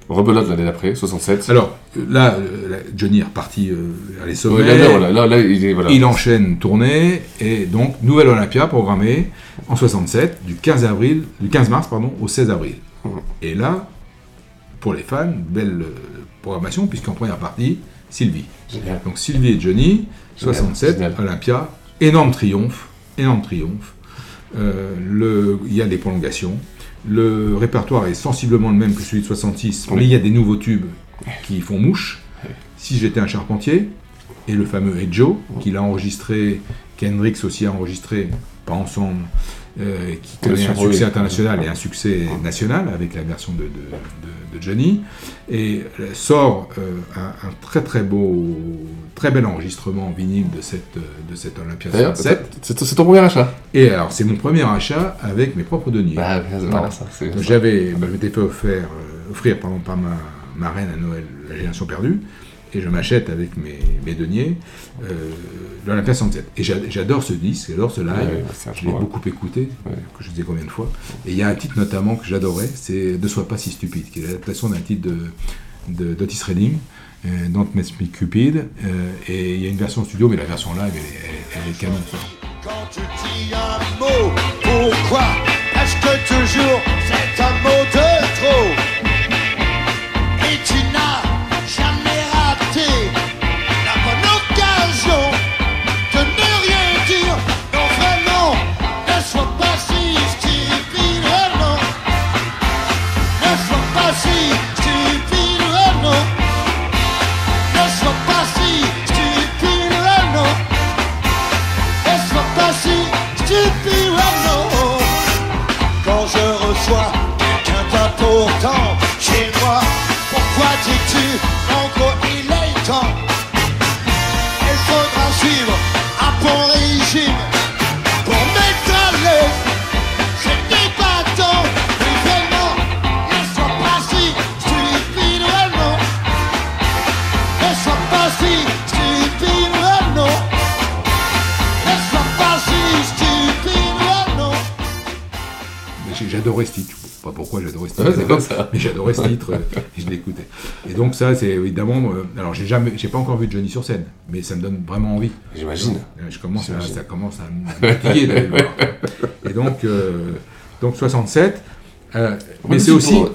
Rebelote l'année d'après, 67. Alors euh, là, euh, là, Johnny est reparti euh, à les sommets. Ouais, là, là, voilà, là, là, il est. Voilà. Il enchaîne tournée et donc nouvelle Olympia programmée en 67 du 15 avril, du 15 mars pardon, au 16 avril. Et là, pour les fans, belle euh, programmation puisqu'en première partie, Sylvie. Génial. Donc Sylvie et Johnny, 67 génial. Olympia, énorme triomphe, énorme triomphe. Euh, le- il y a des prolongations. Le répertoire est sensiblement le même que celui de 66, Oui. mais il y a des nouveaux tubes qui font mouche. Si j'étais un charpentier, et le fameux Joe, qu'il a enregistré, qu'Hendrix aussi a enregistré, pas ensemble, euh, qui connaît un succès international et un succès national avec la version de, de- de- de Johnny, et euh, sort euh, un, un très très beau, très bel enregistrement en vinyle de cette, de cette Olympia D'ailleurs, 67. c'est ton premier achat? Et alors, c'est mon premier achat avec mes propres deniers. Bah, voilà, J'avais, bah, je m'étais fait offrir, euh, offrir pardon, par ma, ma reine à Noël la génération perdue. Et je m'achète avec mes, mes deniers euh, l'Olympia 67. Et j'a- j'adore ce disque, j'adore ce live, Ouais, je l'ai beaucoup écouté, que je sais combien de fois. Et il y a un titre notamment que j'adorais, c'est Ne sois pas si stupide, qui est l'adaptation d'un titre de, de d'Otis Redding, euh, Don't Make Me Cupid, euh, et il y a une version studio, mais la version live, elle, est- elle, elle est canon. Quand tu dis un mot, pourquoi est-ce que toujours c'est un mot de J'adorais ce titre. Je sais pas pourquoi j'adorais ce titre, mais j'adorais ce titre euh, et je l'écoutais. Et donc ça, c'est évidemment. euh, alors j'ai jamais, j'ai pas encore vu Johnny sur scène, mais ça me donne vraiment envie. J'imagine. Euh, Je commence, à, ça commence à me fatiguer d'aller le voir. Et donc, euh, donc 67. euh, mais c'est aussi pour-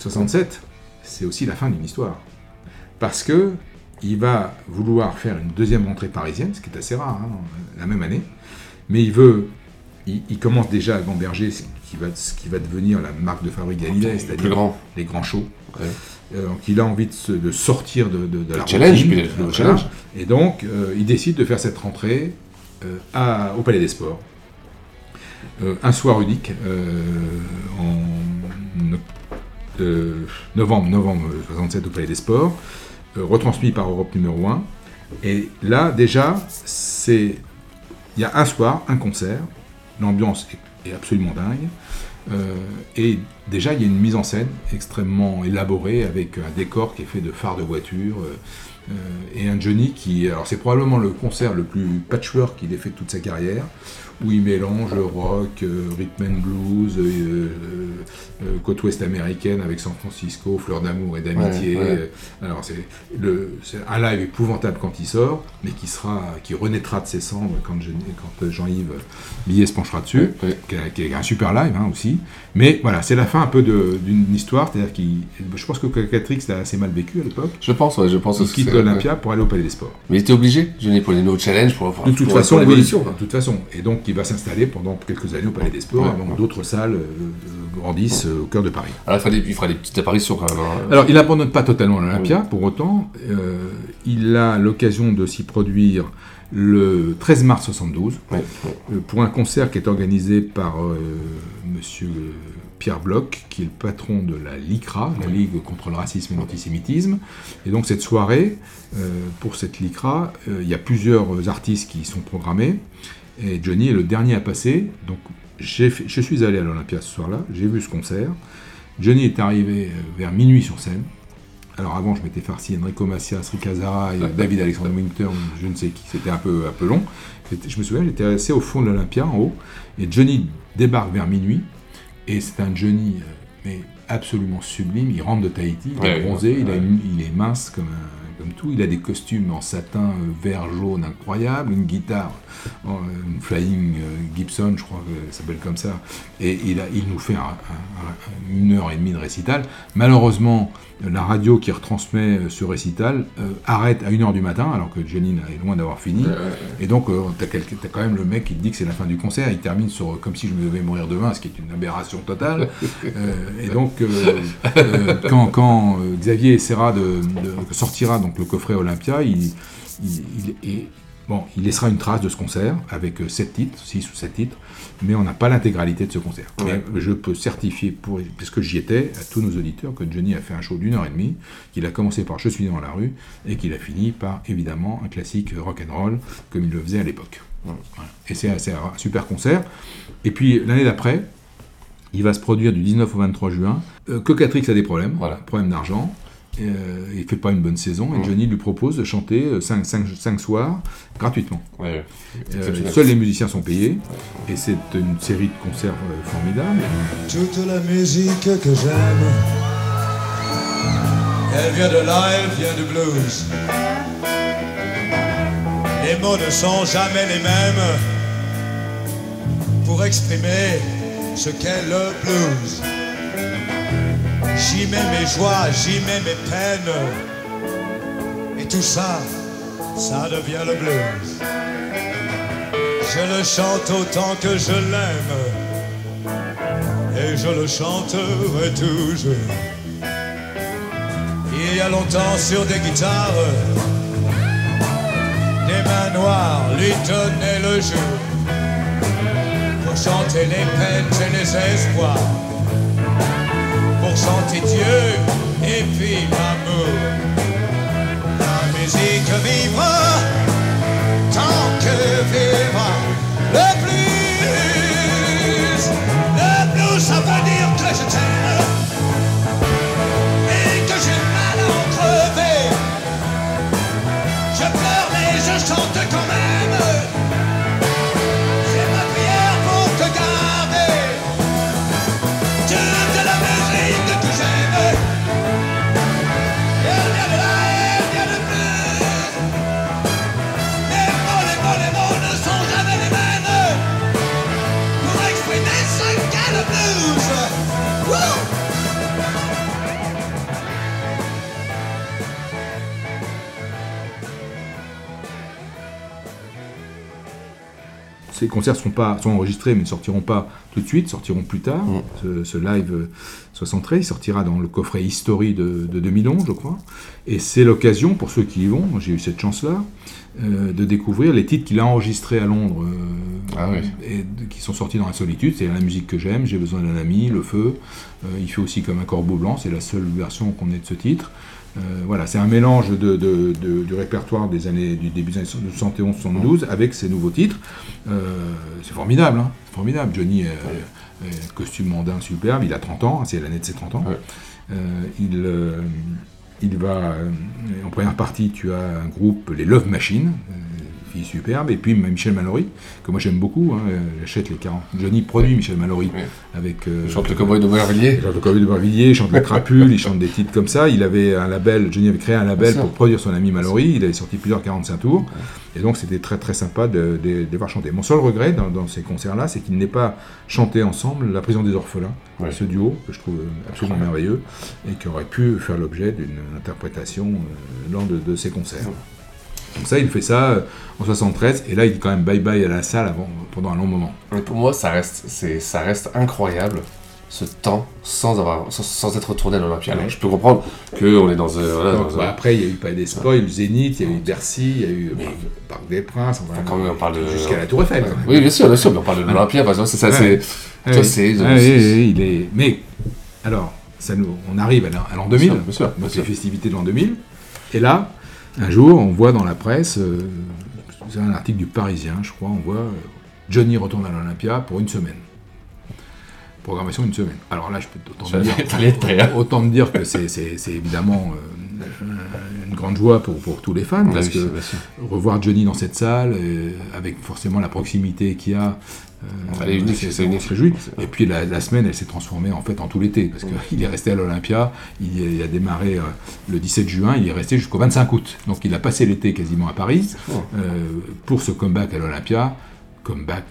67. C'est aussi la fin d'une histoire, parce que il va vouloir faire une deuxième rentrée parisienne, ce qui est assez rare, hein, la même année. Mais il veut, il, il commence déjà à Gamberger, qui va, ce qui va devenir la marque de fabrique plus c'est-à-dire grand. les grands shows. Ouais. Euh, donc il a envie de, se- de sortir de, de- de la challenge, routine, puis le- voilà. challenge. Et donc euh, il décide de faire cette rentrée euh, à- au Palais des Sports. Un soir unique en no- novembre, novembre 67 au Palais des Sports, retransmis par Europe numéro 1. Et là déjà, c'est il y a un soir, un concert, l'ambiance est absolument dingue. Euh, et déjà, il y a une mise en scène extrêmement élaborée avec un décor qui est fait de phares de voitures euh, euh, et un Johnny qui. Alors, c'est probablement le concert le plus patchwork qu'il ait fait de toute sa carrière, où il mélange rock, euh, rhythm and blues, euh, euh, côte ouest américaine avec San Francisco, fleur d'amour et d'amitié. Ouais, ouais. Alors, c'est un live épouvantable quand il sort, mais qui, sera, qui renaîtra de ses cendres quand, Jean- quand Jean-Yves Billet se penchera dessus, qui, est, qui est un super live hein, aussi. Mais voilà, c'est la fin un peu d'une histoire, c'est-à-dire qu'il. Je pense que Cacatrix l'a assez mal vécu à l'époque. Je pense, ouais, je pense Il quitte que- l'Olympia pour aller au Palais des Sports. Mais il était obligé, Johnny, pour les nouveaux challenges, pour, pour De toute pour- façon, oui, de toute façon. Et donc, il va s'installer pendant quelques années au Palais des Sports, Ouais, donc ouais. d'autres salles euh, grandissent euh, au cœur de Paris. Alors, il fera, des, il fera des petites apparitions quand même. hein. Alors, il n'abandonne pas totalement l'Olympia, pour autant. euh, il a l'occasion de s'y produire le 13 mars 72, Ouais, euh, pour un concert qui est organisé par euh, monsieur Pierre Bloch, qui est le patron de la LICRA, la Ligue contre le racisme et l'antisémitisme. Et donc, cette soirée, euh, pour cette LICRA, euh, il y a plusieurs artistes qui y sont programmés. Et Johnny est le dernier à passer. Donc, je suis allé à l'Olympia ce soir-là, j'ai vu ce concert. Johnny est arrivé vers minuit sur scène. Alors avant, je m'étais farci Enrico Macias, et David Alexander Winter, je ne sais qui, c'était un peu, un peu long. Je me souviens, j'étais assis au fond de l'Olympia, en haut, et Johnny débarque vers minuit, et c'est un Johnny euh, mais absolument sublime. Il rentre de Tahiti, il est Ouais, bronzé, il, a ouais. une- il est mince comme, un- comme tout. Il a des costumes en satin euh, vert jaune incroyable, une guitare, euh, une Flying Gibson, je crois que ça s'appelle comme ça. Et il, a, il nous fait un- un- un- une heure et demie de récital. Malheureusement, la radio qui retransmet euh, ce récital euh, arrête à 1h du matin, alors que Johnny est loin d'avoir fini. Et donc, euh, t'as t'as quand même le mec qui te dit que c'est la fin du concert. Il termine sur euh, comme si je me devais mourir demain, ce qui est une aberration totale. Euh, et donc, euh, euh, quand, quand, euh, Xavier essaiera de, de- sortira donc le coffret Olympia, il, il, il- et, bon, il laissera une trace de ce concert avec 7 titres, 6 ou 7 titres, mais on n'a pas l'intégralité de ce concert. Ouais. Mais je peux certifier, pour, puisque j'y étais, à tous nos auditeurs, que Johnny a fait un show d'une heure et demie, qu'il a commencé par Je suis dans la rue, et qu'il a fini par, évidemment, un classique rock and roll, comme il le faisait à l'époque. Voilà. Et c'est un super concert. Et puis, l'année d'après, il va se produire du 19 au 23 juin. Euh, Cocatrix a des problèmes, problèmes d'argent. Euh, il fait pas une bonne saison et. Johnny lui propose de chanter 5 soirs gratuitement. Ouais. Euh, seuls les musiciens sont payés et c'est une série de concerts euh, formidables. Toute la musique que j'aime, elle vient de là, elle vient du blues. Les mots ne sont jamais les mêmes pour exprimer ce qu'est le blues. J'y mets mes joies, j'y mets mes peines. Et tout ça, ça devient le blues. Je le chante autant que je l'aime. Et je le chanterai toujours. Il y a longtemps sur des guitares, des mains noires lui donnaient le jour. Pour chanter les peines et les espoirs. Pour chanter Dieu et puis l'amour. La musique vivra tant que vivra le blues. Le blues, ça veut dire que je t'aime et que j'ai mal à en crever. Je pleure mais je chante concerts sont, pas, sont enregistrés mais ne sortiront pas tout de suite, sortiront plus tard. Ce, ce live euh, 73 il sortira dans le coffret History de, de 2011, je crois. Et c'est l'occasion, pour ceux qui y vont, j'ai eu cette chance-là, euh, de découvrir les titres qu'il a enregistrés à Londres euh, et de- qui sont sortis dans la solitude. C'est la musique que j'aime, J'ai besoin d'un ami, Le Feu. Euh, il fait aussi comme un corbeau blanc, c'est la seule version qu'on ait de ce titre. Euh, voilà, c'est un mélange de, de- de- du répertoire des années, du début des années 71-72 avec ces nouveaux titres. Euh, c'est formidable, hein, c'est formidable. Johnny, euh, costume mondain superbe, il a 30 ans, hein, c'est l'année de ses 30 ans. Euh, il, il va, euh, en première partie, tu as un groupe, les Love Machine, euh, fille superbe, et puis Michel Mallory, que moi j'aime beaucoup, hein, euh, j'achète les 40. Johnny produit Michel Mallory avec. euh, Il chante le Cowboy de Aubervilliers. Il chante le Cowboy de Aubervilliers, il chante la crapule, il chante des titres comme ça. Il avait un label, Johnny avait créé un label pour produire son ami Mallory, il avait sorti plusieurs 45 tours, et donc c'était très très sympa de, de- de les voir chanter. Mon seul regret dans, dans ces concerts-là, c'est qu'ils n'aient pas chanté ensemble La prison des orphelins, ce duo que je trouve absolument merveilleux, et qui aurait pu faire l'objet d'une interprétation euh, lors de, de ces concerts. Donc ça, il fait ça euh, en 73, et là, il dit quand même bye bye à la salle avant, pendant un long moment. Mais pour moi, ça reste, c'est, ça reste incroyable ce temps sans avoir, sans, sans être retourné à l'Olympia. Je peux comprendre que on est dans voilà, bah, un- après, il y a eu pas des spoils, Zénith, il y a eu Bercy, il y a eu Parc, Parc des Princes, enfin, quand même, on parle de- jusqu'à la Tour Eiffel. Oui, bien sûr, bien sûr, mais on parle de l'Olympia, par exemple, c'est ça, Ouais. c'est. Ouais, il est. Mais alors, ça nous, on arrive à l'an à l'an 2000, Bien sûr, bien sûr, bien donc sûr. les festivités de l'an 2000, et là, un jour, on voit dans la presse, euh, c'est un article du Parisien, je crois, on voit euh, Johnny retourne à l'Olympia pour une semaine. Programmation une semaine. Alors là, je peux autant me dire, autant me dire que c'est, évidemment euh, une grande joie pour, pour tous les fans, Bah parce oui, que revoir Johnny dans cette salle, euh, avec forcément la proximité qu'il y a, Elle est unique, c'est, unique. Et puis la, la semaine, elle s'est transformée en fait en tout l'été, parce qu'il est resté à l'Olympia, il, a démarré euh, le 17 juin, il est resté jusqu'au 25 août. Donc il a passé l'été quasiment à Paris fort. euh, pour ce comeback à l'Olympia, comeback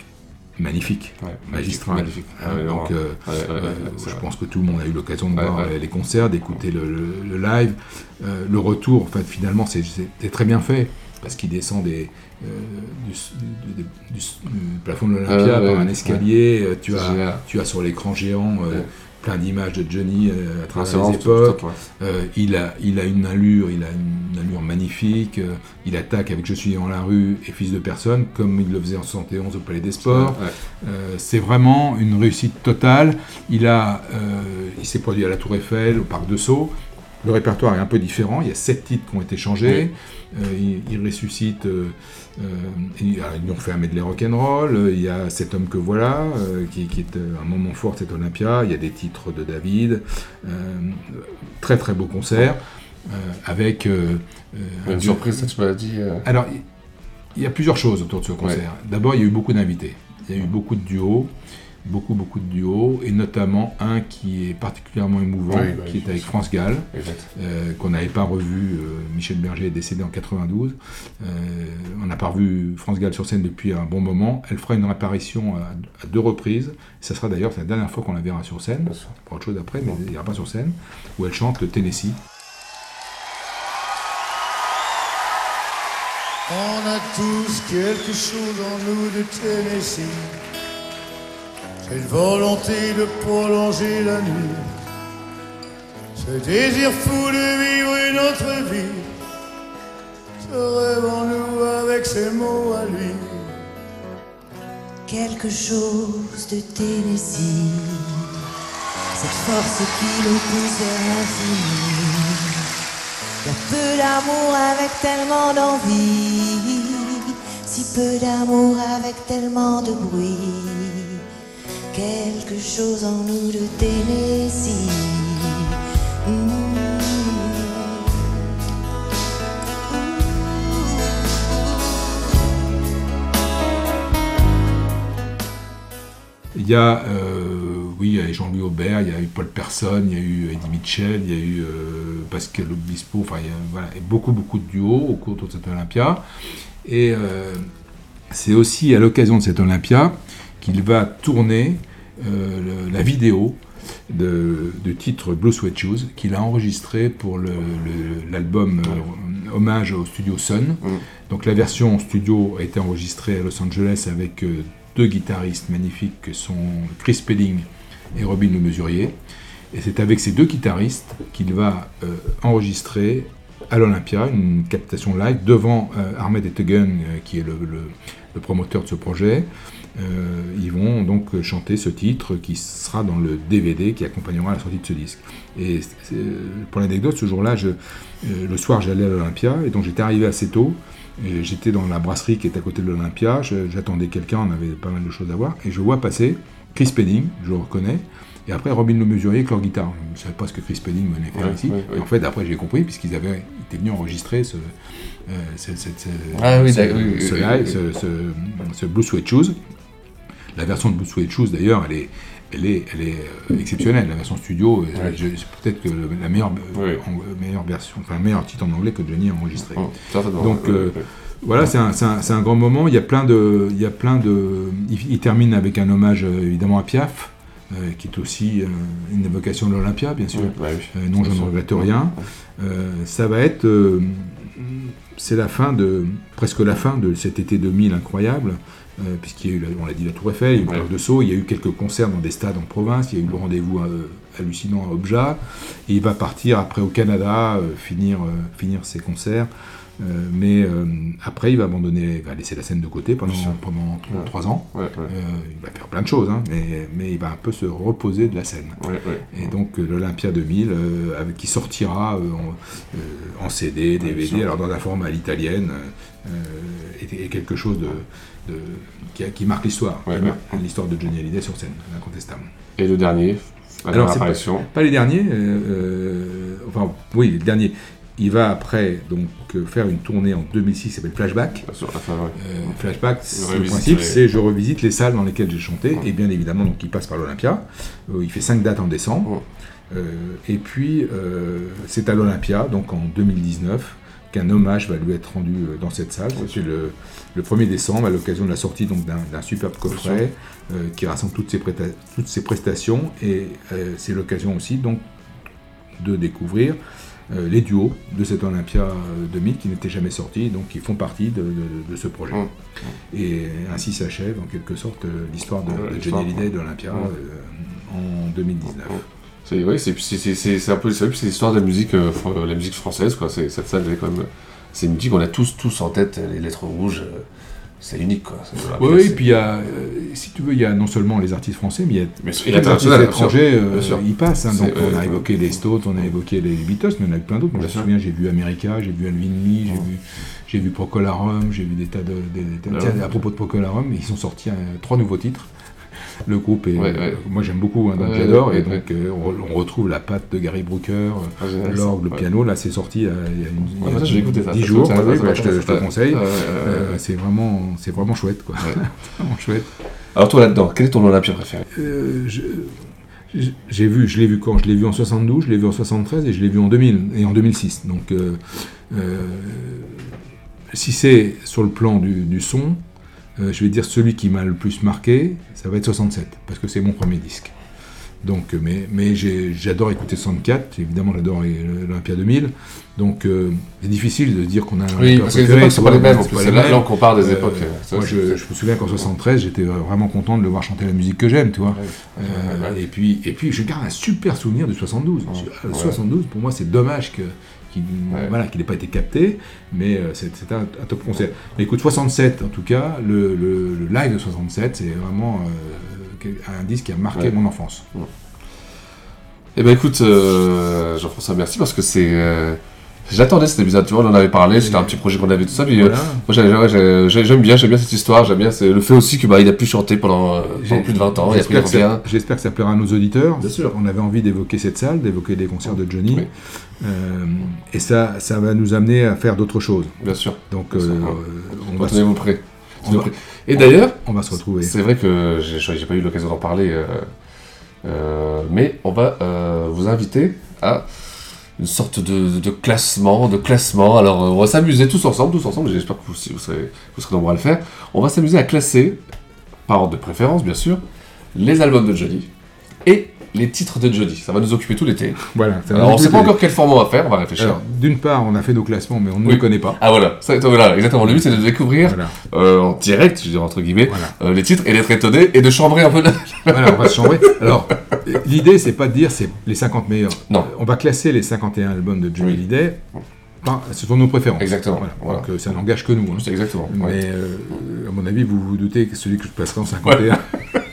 magnifique, magistral. magnifique. Hein, ouais, donc, euh, Ouais, euh, je pense que tout le monde a eu l'occasion de voir euh, les concerts, d'écouter le, le- le live. Euh, le retour, en fait, finalement, c'est- très bien fait parce qu'il descend des, euh, du, du- du- du- du plafond de l'Olympia Ah, ouais, par un escalier. euh, Tu, as, génial. tu as sur l'écran géant euh, Ouais. plein d'images de Johnny euh, à travers les époques. il, a, il a une allure, il a une allure magnifique. il attaque avec Je suis dans la rue et Fils de personne, comme il le faisait en 71 au Palais des Sports. C'est vraiment une réussite totale. Il, a, il s'est produit à la Tour Eiffel, au Parc de Sceaux. Le répertoire est un peu différent. Il y a sept titres qui ont été changés. Euh, il, il ressuscite. euh, euh, il- alors, ils ont fait un medley rock'n'roll. Il y a Cet homme que voilà, qui, qui est un moment fort de cet Olympia. Il y a des titres de David. Très très beau concert. avec... Une un- surprise, ça, tu m'as dit. Alors, il- il y a plusieurs choses autour de ce concert. D'abord, il y a eu beaucoup d'invités. Il y a eu beaucoup de duos, beaucoup, beaucoup de duos, et notamment un qui est particulièrement émouvant, Oui, bah qui est avec France Gall, euh, qu'on n'avait pas revu. euh, Michel Berger est décédé en 92. Euh, on n'a pas revu France Gall sur scène depuis un bon moment. Elle fera une apparition à, à deux reprises. Ça sera d'ailleurs c'est la dernière fois qu'on la verra sur scène. Pour autre chose après, mais il n'y aura pas sur scène. Où elle chante le Tennessee. On a tous quelque chose en nous de Tennessee. Cette volonté de prolonger la nuit. Ce désir fou de vivre une autre vie. Ce rêve en nous avec ses mots à lui. quelque chose de Tennessee. Cette force qui nous pousse vers l'infini. Y a peu d'amour avec tellement d'envie. Si peu d'amour avec tellement de bruit. Quelque chose en nous de Tennessee. Il y a, euh, Jean-Louis Aubert, il y a eu Paul Personne, il y a eu Eddie Mitchell, il y a eu euh, Pascal Obispo, enfin, il y a voilà, beaucoup, beaucoup de duos au cours de cette Olympia. Et euh, c'est aussi à l'occasion de cette Olympia qu'il va tourner euh, le- la vidéo de, titre Blue Sweat Shoes qu'il a enregistré pour l'album euh, hommage au studio Sun. Donc la version studio a été enregistrée à Los Angeles avec euh, deux guitaristes magnifiques que sont Chris Spedding et Robin Le Mesurier. Et c'est avec ces deux guitaristes qu'il va enregistrer à l'Olympia une captation live devant Ahmed Etegun, qui est le, le- le promoteur de ce projet. Euh, ils vont donc chanter ce titre qui sera dans le DVD qui accompagnera la sortie de ce disque. Et c'est- pour l'anecdote, ce jour-là, je- euh, le soir, j'allais à l'Olympia et donc j'étais arrivé assez tôt. J'étais dans la brasserie qui est à côté de l'Olympia. J'attendais quelqu'un, on avait pas mal de choses à voir. Et je vois passer Chris Spedding, je le reconnais. Et après, Robin Le Mesurier avec leur guitare. Je ne savais pas ce que Chris Spedding venait faire Ouais, ici. ouais, ouais. Et en fait, après, j'ai compris, puisqu'ils avaient été venus enregistrer ce, euh, ce, ce- ce- Ah oui, ce- d'accord, oui, ce oui, live, oui, ce- ce- ce Blue Sweat Shoes. La version de Sweat Shoes, d'ailleurs, elle est, elle est, elle est euh, exceptionnelle. La version studio, euh, Ouais. c'est peut-être que la meilleure, euh, en- meilleure version, enfin, le meilleur titre en anglais que Johnny a enregistré. certainement, Donc, ouais, euh, ouais. voilà, c'est un, un- un grand moment. Il y a plein de, il y a plein de. Il, il termine avec un hommage euh, évidemment à Piaf, euh, qui est aussi euh, une évocation de l'Olympia, bien sûr. Ouais, bah oui, Euh, non, je ne regrette rien. Euh, ça va être, euh, c'est la fin de, presque la fin de cet été 2000 incroyable, euh, puisqu'il y a eu, la- on l'a dit, la Tour Eiffel, il y a eu le de Sceaux, il y a eu quelques concerts dans des stades en province, il y a eu le rendez-vous euh, hallucinant à Obja, et il va partir après au Canada, euh, finir, finir ses concerts. Mais après, il va abandonner, il va laisser la scène de côté pendant, pendant trois- Ouais. trois ans. Ouais, il va faire plein de choses, hein, mais, mais il va un peu se reposer de la scène. Et donc l'Olympia 2000, euh, avec, qui sortira en, en CD, DVD, alors dans un format à l'italienne, est, est quelque chose de, de- qui, marque l'histoire, Ouais, ouais. l'histoire de Johnny Hallyday sur scène, incontestable. Et le dernier, la dernière c'est pas, pas les derniers, euh, euh, enfin oui, les derniers. Il va après donc euh, faire une tournée en 2006 qui s'appelle Flashback. Euh, Flashback, c'est- le principe, c'est je revisite les salles dans lesquelles j'ai chanté, et bien évidemment, donc il passe par l'Olympia. Euh, il fait cinq dates en décembre. Et puis, c'est à l'Olympia, donc en 2019, qu'un hommage va lui être rendu dans cette salle. C'est le, le 1er décembre, à l'occasion de la sortie donc, d'un, superbe coffret euh, qui rassemble toutes ses, préta- toutes ses prestations. Et euh, c'est l'occasion aussi donc, de découvrir euh, les duos de cette Olympia euh, 2000 qui n'étaient jamais sortis, donc qui font partie de, de- de ce projet. Et ainsi s'achève en quelque sorte l'histoire de, Ouais, de Johnny. Hallyday Ouais. euh, en 2019. C'est oui, c'est c'est- c'est- un peu c'est l'histoire de la musique, la musique française quoi. C'est cette salle, est quand même, c'est une musique qu'on a tous tous en tête. Les lettres rouges, euh, c'est unique quoi. Oui, c'est- puis il y a, euh, si tu veux, il y a non seulement les artistes français, mais il y a Mais tous et les artistes étrangers, euh, ils passent. hein. donc on euh, a évoqué les Stones, on a évoqué les Beatles, mais on a plein d'autres. Moi, je me souviens, j'ai vu America, j'ai vu Alvin Lee, j'ai vu, j'ai vu Procolarum, j'ai vu des tas de. des- des- Ah ouais. à propos de Procolarum, ils ont sorti euh, trois nouveaux titres. Le groupe est. Ouais, ouais. Moi j'aime beaucoup, hein, donc Ouais, j'adore. et donc euh, on, on retrouve la patte de Gary Brooker, euh, Ah, l'orgue, le piano. Là c'est sorti euh, il y a une, ça, ça, 10 ça jours. ça bah, je, te, je te conseille. Euh, c'est vraiment, c'est vraiment chouette quoi. vraiment chouette. Alors toi là-dedans, quel est ton Olympia préféré? Euh, je- je- j'ai vu, je l'ai vu quand? Je l'ai vu en 72, je l'ai vu en 73 et je l'ai vu en 2000 et en 2006. Donc, euh, euh, si c'est sur le plan du, du son, euh, je vais dire celui qui m'a le plus marqué, ça va être 67 parce que c'est mon premier disque. Donc, euh, mais, j'adore écouter 64, évidemment j'adore l'Olympia 2000. Donc euh, c'est difficile de dire qu'on a un Oui, parce que les époques sont pas les mêmes, c'est là- mêmes. là, on compare des époques, euh, ça, moi je, me souviens qu'en 73 j'étais vraiment content de le voir chanter la musique que j'aime, tu vois. Euh, Et, puis, et puis je garde un super souvenir du 72. Le ouais. 72 pour moi c'est dommage que qu'il voilà, qu'il n'ait pas été capté, mais euh, c'est c'est un, un top concert. Mais écoute, 67 en tout cas, le, le- le live de 67, c'est vraiment euh, un disque qui a marqué Ouais. mon enfance. Eh ben écoute, euh, Jean-François, merci parce que c'est. Euh, J'attendais cet épisode, tu vois, on en avait parlé, c'était un petit projet qu'on avait tout ça. Puis, euh, Voilà. moi, j'ai- j'ai- j'aime bien, j'aime bien cette histoire, j'aime bien c'est le fait aussi que bah, il a pu chanter pendant, euh, pendant plus de 20 ans, J'espère que, que ça plaira à nos auditeurs. Bien sûr. On avait envie d'évoquer cette salle, d'évoquer les concerts de Johnny. Euh, et ça, ça va nous amener à faire d'autres choses. Bien sûr. Donc, Bien sûr, euh, on va Tenez-vous prêts. Et d'ailleurs, on va se retrouver. C'est vrai que j'ai pas eu l'occasion d'en parler, euh, euh, mais on va euh, vous inviter à une sorte de, classement, de classement. Alors, euh, on va s'amuser tous ensemble, tous ensemble. J'espère que vous serez, vous serez nombreux à le faire. On va s'amuser à classer, par ordre de préférence, bien sûr, les albums de Johnny et les titres de Johnny. Ça va nous occuper tout l'été. Voilà. ça Alors, on sait pas encore quel format on va faire. On va réfléchir. D'une part, on a fait nos classements, mais on ne Oui. les connaît pas. Ah voilà, ça, voilà, exactement. Le but c'est de découvrir euh, en direct, je dirais entre guillemets, euh, les titres et d'être étonné et de chambrer un peu. la- Voilà, on va se chambrer. Alors, l'idée, c'est pas de dire c'est les 50 meilleurs. Non. On va classer les 51 albums de Johnny Hallyday. par- ce sont nos préférences. Exactement. Voilà. Voilà. Donc, euh, ça n'engage que nous. hein. Exactement. Mais, ouais. euh, à mon avis, vous vous doutez que celui que je placerai en 51.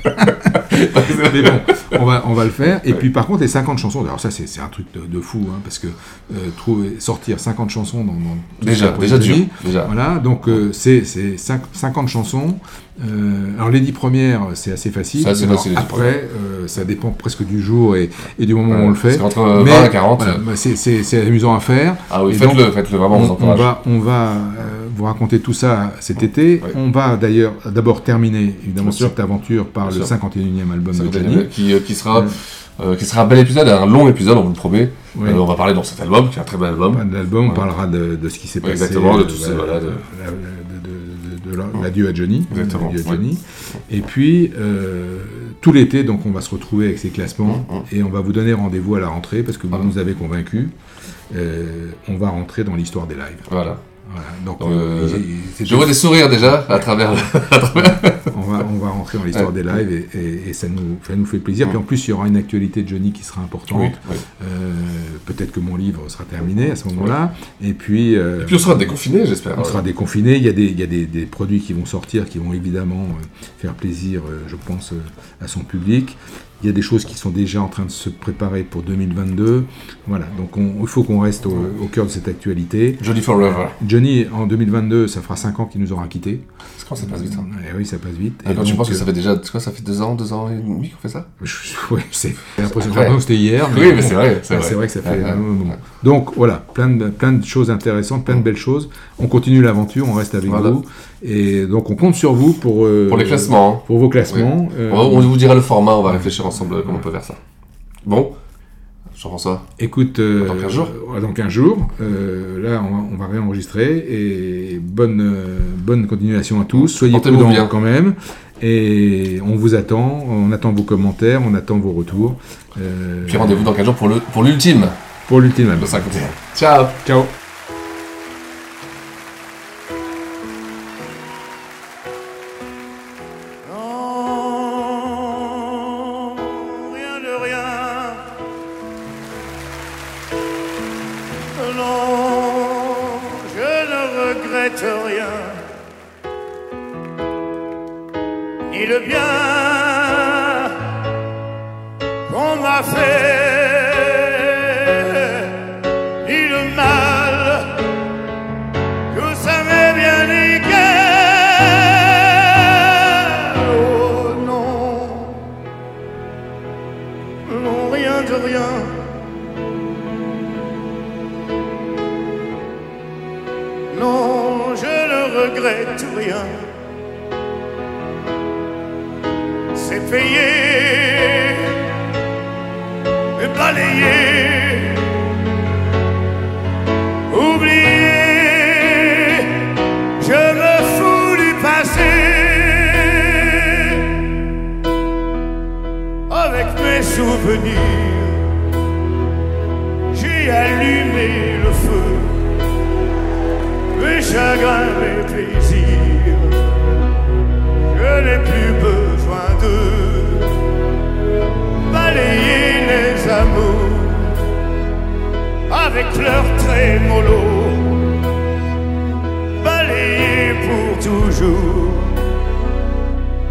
Mais bon, on va, on va le faire. Et puis, par contre, les 50 chansons, alors ça, c'est c'est un truc de, de fou, hein, parce que euh, trouver, sortir 50 chansons dans. dans Déjà, ça déjà dur, déjà. Voilà, donc euh, c'est c'est cinq- 50 chansons. Euh, alors, les 10 premières, c'est assez facile. C'est assez Alors, facile, Après, euh, ça dépend presque du jour et, et du moment Ouais, où on le fait. parce qu'entre Mais, 20 et 40, voilà, euh, bah, c'est- c'est c'est amusant à faire. Ah oui, faites-le, faites-le, vraiment, on on, va, on va euh, vous raconter tout ça cet été. On va d'ailleurs d'abord terminer évidemment cette aventure par Bien le sûr. 51e album de Johnny. qui, euh, qui sera, euh, qui sera un bel épisode, un long épisode, on vous le promet. Oui. Euh, on va parler dans cet album, qui est un très bel album. L'album, on Ouais. parlera de, de ce qui s'est Ouais, passé. exactement, de tout ça, voilà, de- de, de- de- de la- l'adieu à Johnny. Exactement, à ouais. Johnny. Et puis, euh, tout l'été, donc on va se retrouver avec ces classements et on va vous donner rendez-vous à la rentrée parce que vous nous avez convaincus. On va rentrer dans l'histoire des lives. Voilà. Voilà. Donc, Donc, euh, euh, je vois des sourires déjà à travers. à travers- on, va, on va rentrer dans l'histoire Ouais. des lives et, et- et ça, nous, ça nous fait plaisir. Puis en plus, il y aura une actualité de Johnny qui sera importante. Oui, oui. Euh, Peut-être que mon livre sera terminé à ce moment-là. Et puis. euh, Et puis on sera déconfiné, j'espère. On sera déconfiné. Il y a, des, il y a des, des produits qui vont sortir qui vont évidemment faire plaisir, je pense, à son public. Il y a des choses qui sont déjà en train de se préparer pour 2022. Voilà, donc on- il faut qu'on reste au, au cœur de cette actualité. Johnny Forever. Johnny, en 2022, ça fera 5 ans qu'il nous aura quittés. Quand ça passe vite. hein. Eh oui, ça passe vite. Ah, quand tu donc, penses que euh, ça fait déjà, tu vois, ça fait deux ans, deux ans et demi qu'on fait ça? Oui, c'est j'ai l'impression Ouais. que c'était hier. Oui, mais c'est vrai, c'est vrai. Que ça fait un moment. Donc voilà, plein de, plein de choses intéressantes, plein de belles choses. On continue l'aventure, on reste avec Voilà. vous. Et donc on compte sur vous pour, euh, Pour les classements. hein. Pour vos classements. Oui. Euh, On, vous dira le format, on va réfléchir ensemble euh, comment on peut faire ça. Bon, Jean-François. Écoute, euh, Dans 15 jours dans 15 jours, là on va, on va réenregistrer et bonne, bonne continuation à tous. Soyez prudents bien. quand même. Et on vous attend, on attend vos commentaires, on attend vos retours. Puis rendez-vous dans 15 jours pour le pour l'ultime. Pour l'ultime album. Le 51. Ciao Ciao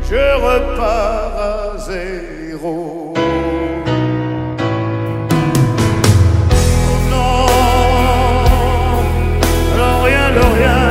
je repars à zéro. Oh non, rien, non, rien.